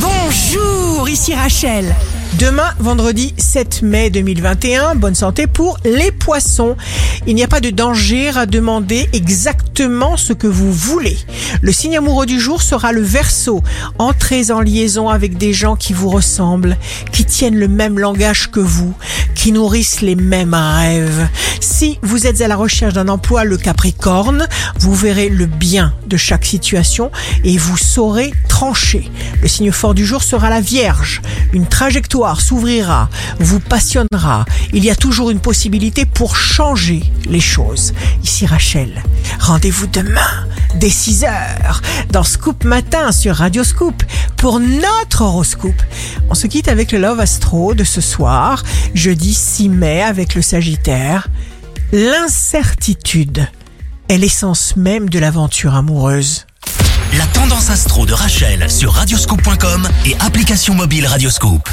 Bonjour, ici Rachel. Demain, vendredi 7 mai 2021, bonne santé pour les poissons. Il n'y a pas de danger à demander exactement ce que vous voulez. Le signe amoureux du jour sera le verso. Entrez en liaison avec des gens qui vous ressemblent, qui tiennent le même langage que vous, qui nourrissent les mêmes rêves. Si vous êtes à la recherche d'un emploi, le Capricorne, vous verrez le bien de chaque situation et vous saurez trancher. Le signe fort du jour sera la Vierge. Une trajectoire s'ouvrira, vous passionnera. Il y a toujours une possibilité pour changer les choses. Ici Rachel, rendez-vous demain dès 6 heures dans Scoop Matin sur Radio Scoop pour notre horoscope. On se quitte avec le Love Astro de ce soir, jeudi 6 mai avec le Sagittaire. L'incertitude est l'essence même de l'aventure amoureuse. La tendance astro de Rachel sur radioscope.com et application mobile Radioscope.